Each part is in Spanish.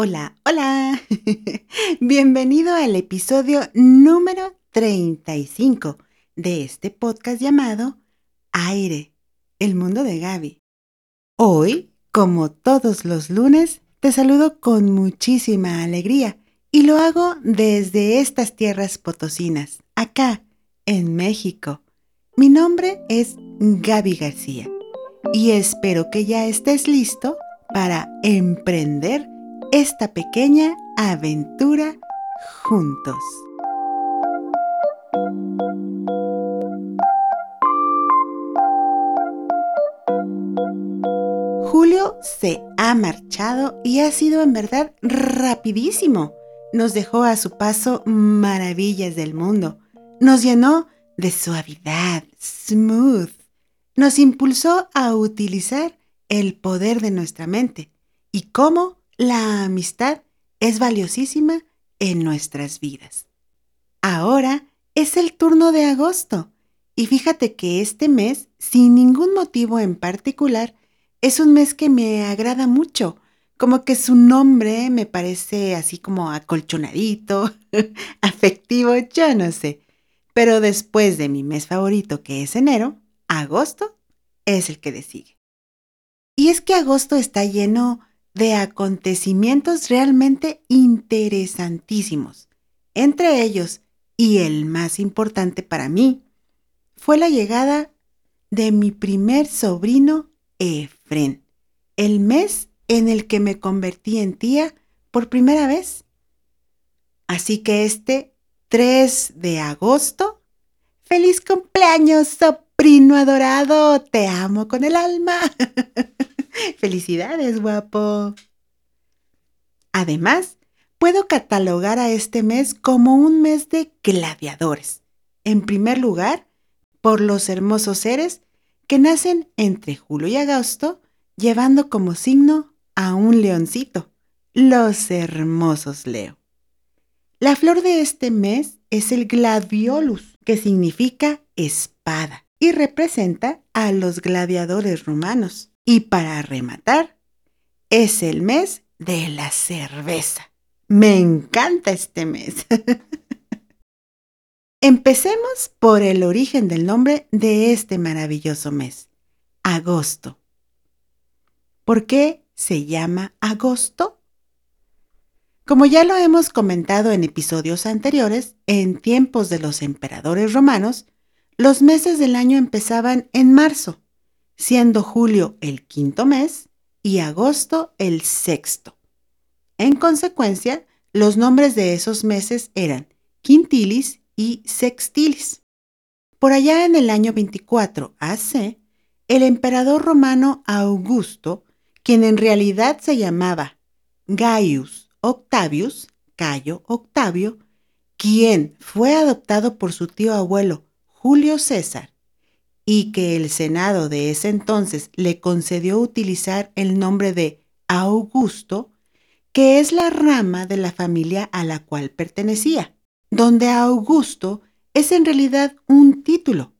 Hola, hola. Bienvenido al episodio número 35 de este podcast llamado Aire, el mundo de Gaby. Hoy, como todos los lunes, te saludo con muchísima alegría y lo hago desde estas tierras potosinas, acá, en México. Mi nombre es Gaby García y espero que ya estés listo para emprender esta pequeña aventura juntos. Julio se ha marchado y ha sido en verdad rapidísimo. Nos dejó a su paso maravillas del mundo. Nos llenó de suavidad, smooth. Nos impulsó a utilizar el poder de nuestra mente y cómo la amistad es valiosísima en nuestras vidas. Ahora es el turno de agosto y fíjate que este mes, sin ningún motivo en particular, es un mes que me agrada mucho, como que su nombre me parece así como acolchonadito, afectivo, yo no sé. Pero después de mi mes favorito, que es enero, agosto es el que le sigue. Y es que agosto está lleno de acontecimientos realmente interesantísimos. Entre ellos, y el más importante para mí, fue la llegada de mi primer sobrino Efren, el mes en el que me convertí en tía por primera vez. Así que este 3 de agosto, feliz cumpleaños, sobrino adorado, te amo con el alma. Felicidades, guapo. Además, puedo catalogar a este mes como un mes de gladiadores. En primer lugar, por los hermosos seres que nacen entre julio y agosto, llevando como signo a un leoncito, los hermosos Leo. La flor de este mes es el gladiolus, que significa espada y representa a los gladiadores romanos. Y para rematar, es el mes de la cerveza. Me encanta este mes. Empecemos por el origen del nombre de este maravilloso mes, agosto. ¿Por qué se llama agosto? Como ya lo hemos comentado en episodios anteriores, en tiempos de los emperadores romanos, los meses del año empezaban en marzo siendo julio el quinto mes y agosto el sexto. En consecuencia, los nombres de esos meses eran quintilis y sextilis. Por allá en el año 24 AC, el emperador romano Augusto, quien en realidad se llamaba Gaius Octavius, Cayo Octavio, quien fue adoptado por su tío abuelo Julio César y que el Senado de ese entonces le concedió utilizar el nombre de Augusto, que es la rama de la familia a la cual pertenecía, donde Augusto es en realidad un título,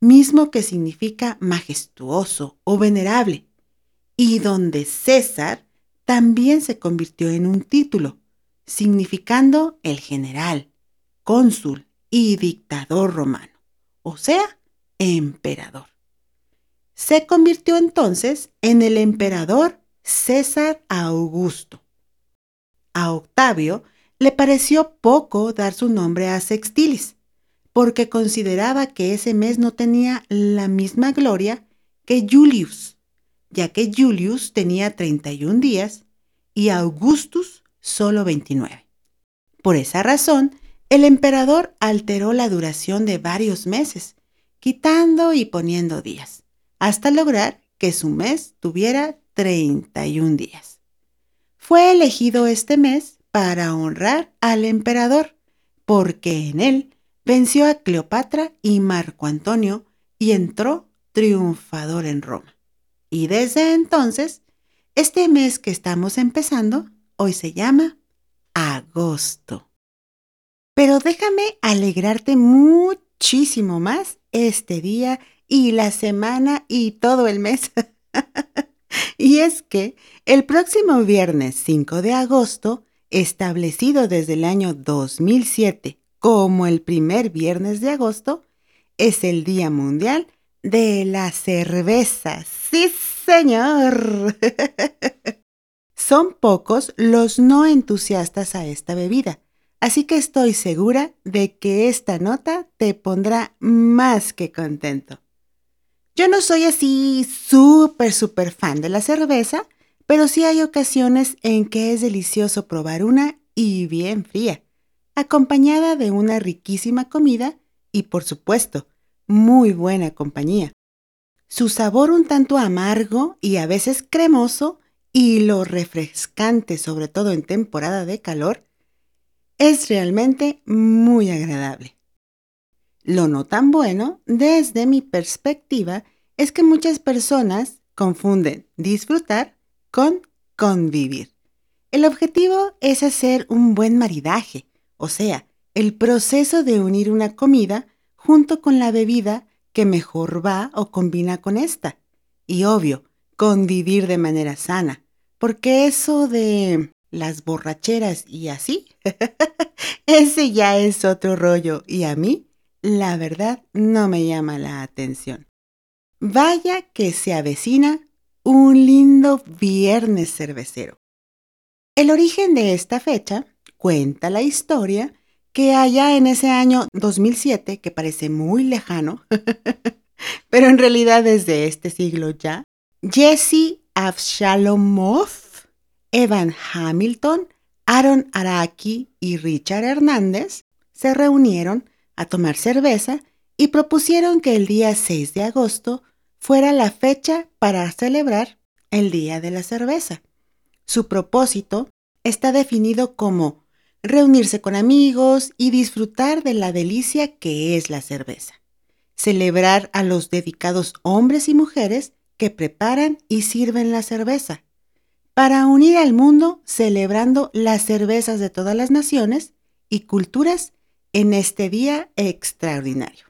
mismo que significa majestuoso o venerable, y donde César también se convirtió en un título, significando el general, cónsul y dictador romano, o sea, emperador. Se convirtió entonces en el emperador César Augusto. A Octavio le pareció poco dar su nombre a Sextilis, porque consideraba que ese mes no tenía la misma gloria que Julius, ya que Julius tenía 31 días y Augustus solo 29. Por esa razón, el emperador alteró la duración de varios meses quitando y poniendo días, hasta lograr que su mes tuviera 31 días. Fue elegido este mes para honrar al emperador, porque en él venció a Cleopatra y Marco Antonio y entró triunfador en Roma. Y desde entonces, este mes que estamos empezando hoy se llama agosto. Pero déjame alegrarte muchísimo más este día y la semana y todo el mes. y es que el próximo viernes 5 de agosto, establecido desde el año 2007 como el primer viernes de agosto, es el Día Mundial de la Cerveza. Sí, señor. Son pocos los no entusiastas a esta bebida, así que estoy segura de que esta nota te pondrá más que contento. Yo no soy así súper, súper fan de la cerveza, pero sí hay ocasiones en que es delicioso probar una y bien fría, acompañada de una riquísima comida y, por supuesto, muy buena compañía. Su sabor un tanto amargo y a veces cremoso y lo refrescante, sobre todo en temporada de calor, es realmente muy agradable. Lo no tan bueno, desde mi perspectiva, es que muchas personas confunden disfrutar con convivir. El objetivo es hacer un buen maridaje, o sea, el proceso de unir una comida junto con la bebida que mejor va o combina con esta. Y obvio, convivir de manera sana, porque eso de las borracheras y así, ese ya es otro rollo y a mí la verdad no me llama la atención. Vaya que se avecina un lindo viernes cervecero. El origen de esta fecha cuenta la historia que allá en ese año 2007, que parece muy lejano, pero en realidad desde este siglo ya, Jesse Avshalomov, Evan Hamilton, Aaron Araki y Richard Hernández se reunieron a tomar cerveza y propusieron que el día 6 de agosto fuera la fecha para celebrar el Día de la Cerveza. Su propósito está definido como reunirse con amigos y disfrutar de la delicia que es la cerveza. Celebrar a los dedicados hombres y mujeres que preparan y sirven la cerveza. Para unir al mundo celebrando las cervezas de todas las naciones y culturas en este día extraordinario.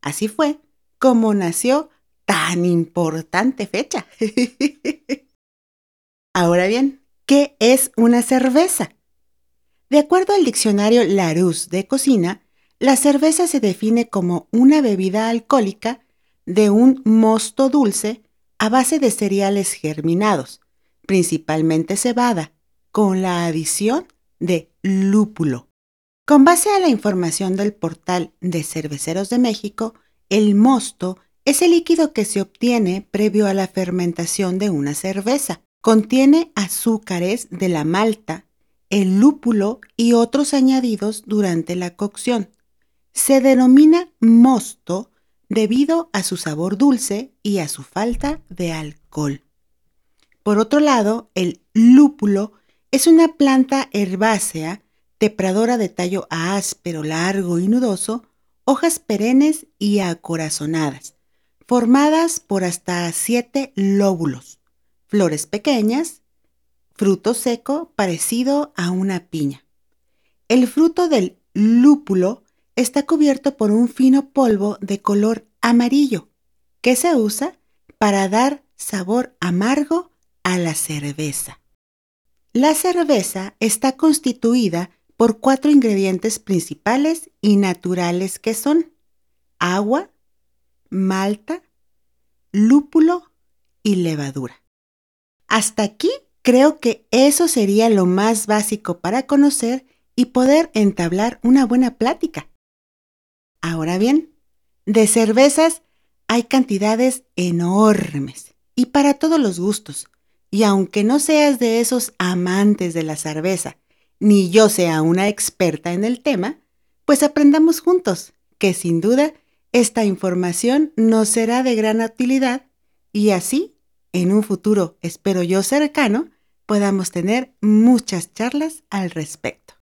Así fue como nació tan importante fecha. Ahora bien, ¿qué es una cerveza? De acuerdo al diccionario Larousse de cocina, la cerveza se define como una bebida alcohólica de un mosto dulce a base de cereales germinados, principalmente cebada, con la adición de lúpulo. Con base a la información del portal de Cerveceros de México, el mosto es el líquido que se obtiene previo a la fermentación de una cerveza. Contiene azúcares de la malta, el lúpulo y otros añadidos durante la cocción. Se denomina mosto debido a su sabor dulce y a su falta de alcohol. Por otro lado, el lúpulo es una planta herbácea tepradora de tallo áspero, largo y nudoso, hojas perennes y acorazonadas, formadas por hasta siete lóbulos, flores pequeñas, fruto seco parecido a una piña. El fruto del lúpulo está cubierto por un fino polvo de color amarillo que se usa para dar sabor amargo a la cerveza. La cerveza está constituida por cuatro ingredientes principales y naturales que son agua, malta, lúpulo y levadura. Hasta aquí creo que eso sería lo más básico para conocer y poder entablar una buena plática. Ahora bien, de cervezas hay cantidades enormes y para todos los gustos. Y aunque no seas de esos amantes de la cerveza, ni yo sea una experta en el tema, pues aprendamos juntos, que sin duda esta información nos será de gran utilidad y así, en un futuro, espero yo cercano, podamos tener muchas charlas al respecto.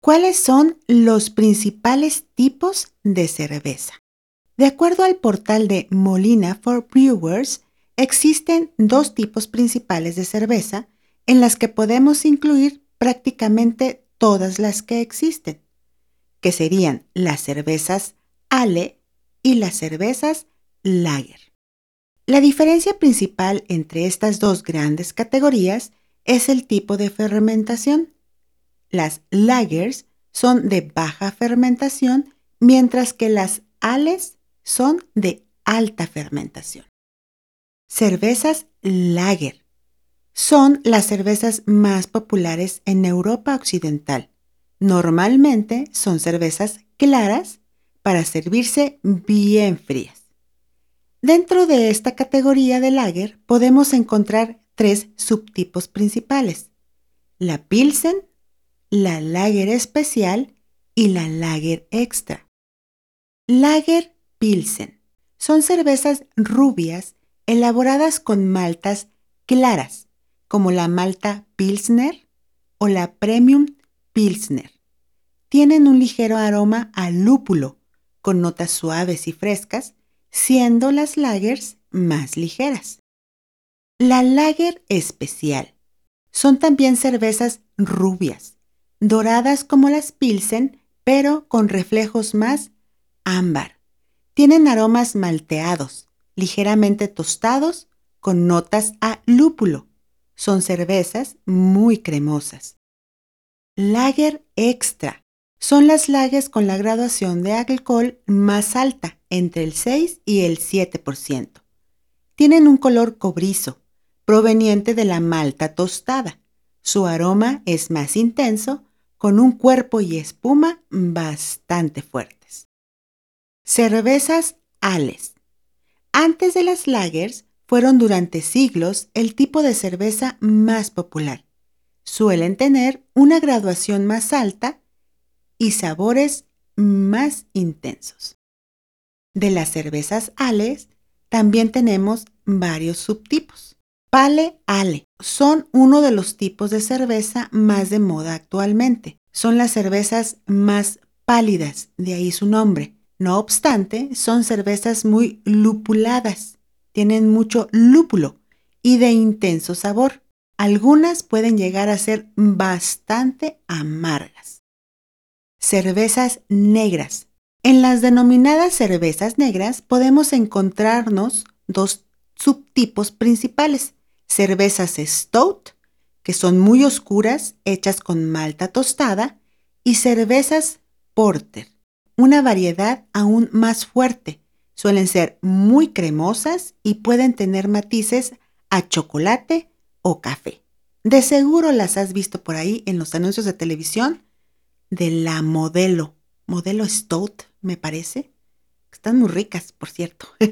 ¿Cuáles son los principales tipos de cerveza? De acuerdo al portal de Molina for Brewers, existen dos tipos principales de cerveza en las que podemos incluir prácticamente todas las que existen, que serían las cervezas Ale y las cervezas Lager. La diferencia principal entre estas dos grandes categorías es el tipo de fermentación. Las lagers son de baja fermentación, mientras que las ales son de alta fermentación. Cervezas lager son las cervezas más populares en Europa Occidental. Normalmente son cervezas claras para servirse bien frías. Dentro de esta categoría de lager podemos encontrar tres subtipos principales. La Pilsen, la Lager especial y la Lager extra. Lager Pilsen son cervezas rubias elaboradas con maltas claras, como la malta Pilsner o la Premium Pilsner. Tienen un ligero aroma a lúpulo, con notas suaves y frescas, siendo las lagers más ligeras. La lager especial son también cervezas rubias, doradas como las Pilsen, pero con reflejos más ámbar. Tienen aromas malteados, ligeramente tostados, con notas a lúpulo. Son cervezas muy cremosas. Lager extra. Son las lagers con la graduación de alcohol más alta, entre el 6 y el 7%. Tienen un color cobrizo, proveniente de la malta tostada. Su aroma es más intenso, con un cuerpo y espuma bastante fuertes. Cervezas Ales. Antes de las lagers, fueron durante siglos el tipo de cerveza más popular. Suelen tener una graduación más alta y sabores más intensos. De las cervezas ales, también tenemos varios subtipos. Pale Ale son uno de los tipos de cerveza más de moda actualmente. Son las cervezas más pálidas, de ahí su nombre. No obstante, son cervezas muy lupuladas. Tienen mucho lúpulo y de intenso sabor. Algunas pueden llegar a ser bastante amargas. Cervezas negras. En las denominadas cervezas negras podemos encontrarnos dos subtipos principales cervezas stout, que son muy oscuras, hechas con malta tostada, y cervezas porter, una variedad aún más fuerte. Suelen ser muy cremosas y pueden tener matices a chocolate o café. De seguro las has visto por ahí en los anuncios de televisión de la modelo, modelo Stout, me parece. Están muy ricas, por cierto.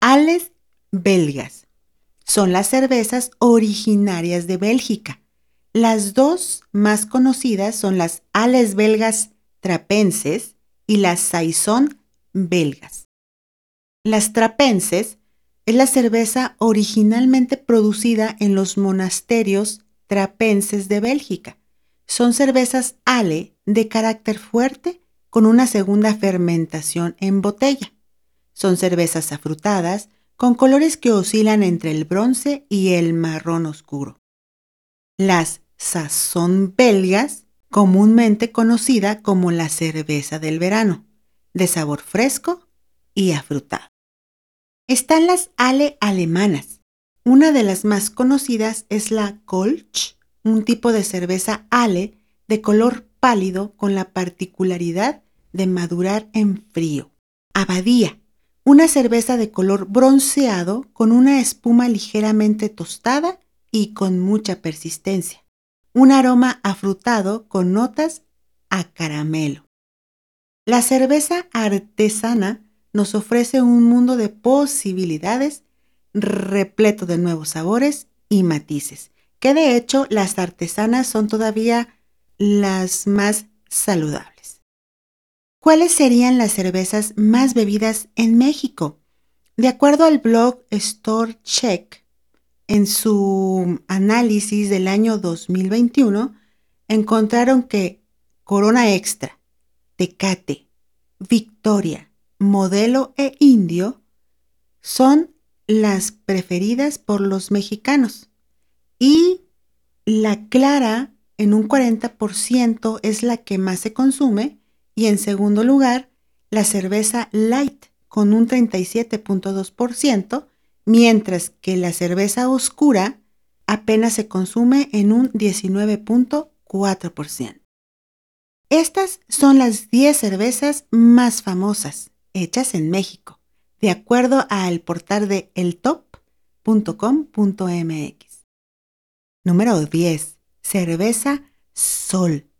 Ales belgas son las cervezas originarias de Bélgica. Las dos más conocidas son las Ales belgas trapenses y las Saison belgas. Las trapenses es la cerveza originalmente producida en los monasterios trapenses de Bélgica. Son cervezas ale de carácter fuerte con una segunda fermentación en botella. Son cervezas afrutadas con colores que oscilan entre el bronce y el marrón oscuro. Las sazón belgas, comúnmente conocida como la cerveza del verano, de sabor fresco y afrutado. Están las ale alemanas. Una de las más conocidas es la Kolsch, un tipo de cerveza ale de color pálido con la particularidad de madurar en frío. Abadía, una cerveza de color bronceado con una espuma ligeramente tostada y con mucha persistencia. Un aroma afrutado con notas a caramelo. La cerveza artesana nos ofrece un mundo de posibilidades repleto de nuevos sabores y matices, que de hecho las artesanas son todavía las más saludables. ¿Cuáles serían las cervezas más bebidas en México? De acuerdo al blog Store Check, en su análisis del año 2021, encontraron que Corona Extra, Tecate, Victoria, Modelo e Indio son las preferidas por los mexicanos. Y la clara, en un 40%, es la que más se consume y en segundo lugar, la cerveza light con un 37.2%, mientras que la cerveza oscura apenas se consume en un 19.4%. Estas son las 10 cervezas más famosas hechas en México, de acuerdo al portal de eltop.com.mx. Número 10. Cerveza Sol.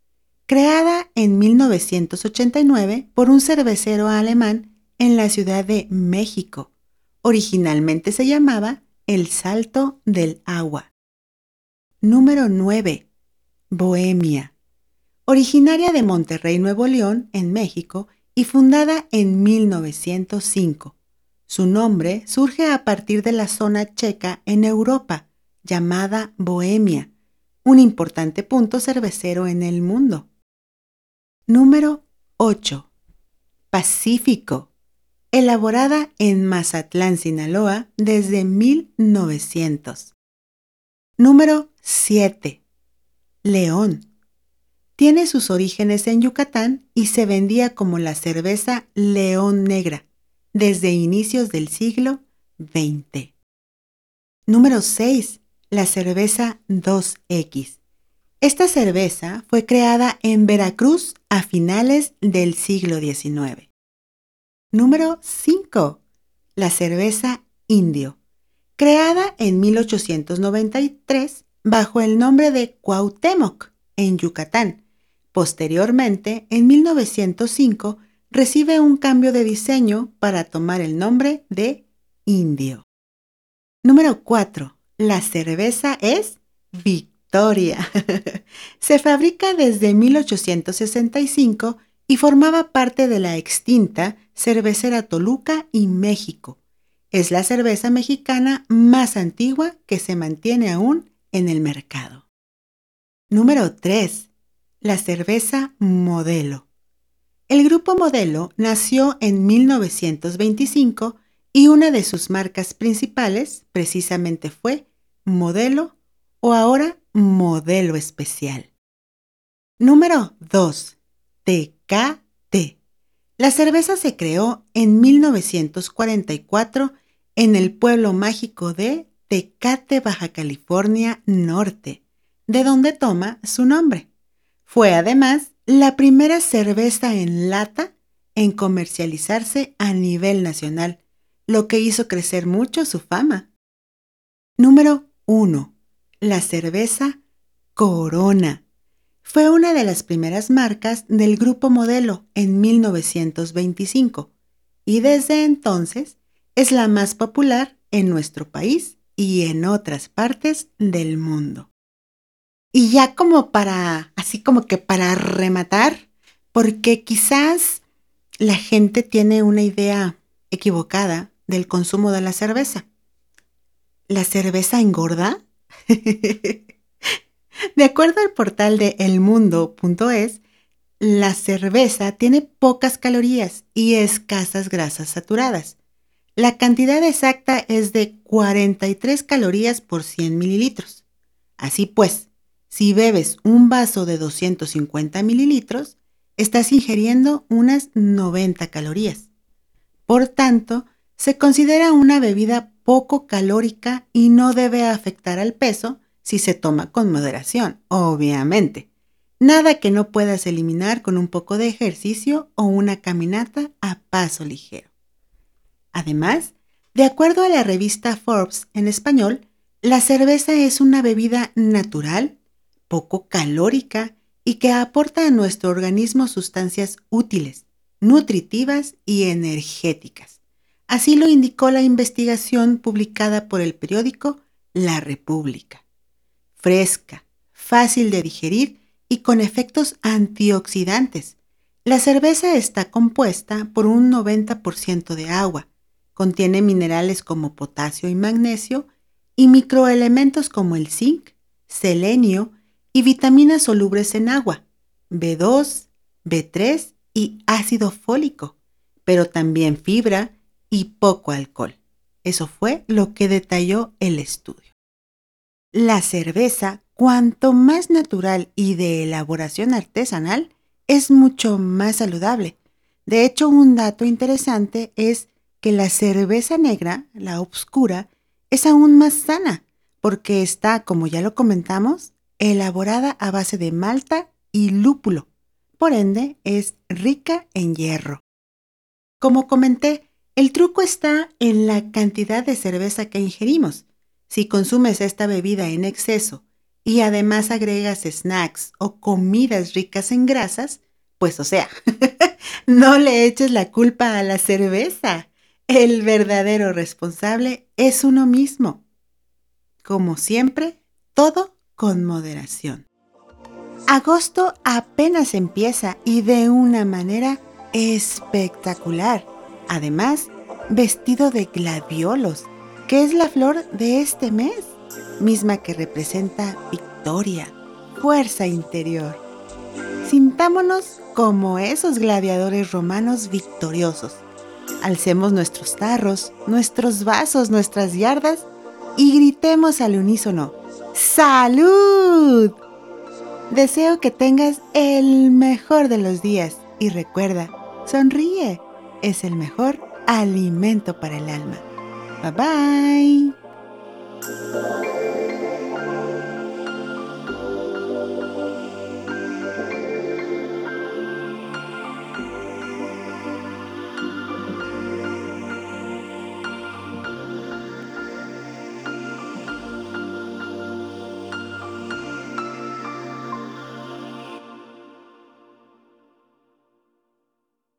Creada en 1989 por un cervecero alemán en la Ciudad de México. Originalmente se llamaba El Salto del Agua. Número 9. Bohemia. Originaria de Monterrey, Nuevo León, en México, y fundada en 1905. Su nombre surge a partir de la zona checa en Europa, llamada Bohemia, un importante punto cervecero en el mundo. Número 8. Pacífico. Elaborada en Mazatlán, Sinaloa desde 1900. Número 7. León. Tiene sus orígenes en Yucatán y se vendía como la cerveza León Negra desde inicios del siglo XX. Número 6 la cerveza 2X. Esta cerveza fue creada en Veracruz a finales del siglo XIX. Número 5. La cerveza indio. Creada en 1893 bajo el nombre de Cuauhtémoc en Yucatán. Posteriormente, en 1905, recibe un cambio de diseño para tomar el nombre de indio. Número 4. La cerveza es Victoria. Se fabrica desde 1865 y formaba parte de la extinta Cervecera Toluca y México. Es la cerveza mexicana más antigua que se mantiene aún en el mercado. Número 3. La cerveza Modelo. El grupo Modelo nació en 1925 y una de sus marcas principales precisamente fue modelo o ahora modelo especial. Número 2. TKT. La cerveza se creó en 1944 en el pueblo mágico de Tecate, Baja California Norte, de donde toma su nombre. Fue además la primera cerveza en lata en comercializarse a nivel nacional, lo que hizo crecer mucho su fama. Número 1. La cerveza Corona. Fue una de las primeras marcas del grupo modelo en 1925 y desde entonces es la más popular en nuestro país y en otras partes del mundo. Y ya como para, así como que para rematar, porque quizás la gente tiene una idea equivocada del consumo de la cerveza. ¿La cerveza engorda? de acuerdo al portal de elmundo.es, la cerveza tiene pocas calorías y escasas grasas saturadas. La cantidad exacta es de 43 calorías por 100 mililitros. Así pues, si bebes un vaso de 250 mililitros, estás ingiriendo unas 90 calorías. Por tanto, se considera una bebida poco calórica y no debe afectar al peso si se toma con moderación, obviamente. Nada que no puedas eliminar con un poco de ejercicio o una caminata a paso ligero. Además, de acuerdo a la revista Forbes en español, la cerveza es una bebida natural, poco calórica y que aporta a nuestro organismo sustancias útiles, nutritivas y energéticas. Así lo indicó la investigación publicada por el periódico La República. Fresca, fácil de digerir y con efectos antioxidantes. La cerveza está compuesta por un 90% de agua. Contiene minerales como potasio y magnesio y microelementos como el zinc, selenio y vitaminas solubles en agua, B2, B3 y ácido fólico, pero también fibra, y poco alcohol. Eso fue lo que detalló el estudio. La cerveza, cuanto más natural y de elaboración artesanal, es mucho más saludable. De hecho, un dato interesante es que la cerveza negra, la oscura, es aún más sana porque está, como ya lo comentamos, elaborada a base de malta y lúpulo. Por ende, es rica en hierro. Como comenté, el truco está en la cantidad de cerveza que ingerimos. Si consumes esta bebida en exceso y además agregas snacks o comidas ricas en grasas, pues o sea, no le eches la culpa a la cerveza. El verdadero responsable es uno mismo. Como siempre, todo con moderación. Agosto apenas empieza y de una manera espectacular. Además, vestido de gladiolos, que es la flor de este mes, misma que representa victoria, fuerza interior. Sintámonos como esos gladiadores romanos victoriosos. Alcemos nuestros tarros, nuestros vasos, nuestras yardas y gritemos al unísono, ¡Salud! Deseo que tengas el mejor de los días y recuerda, sonríe, es el mejor alimento para el alma. 拜拜。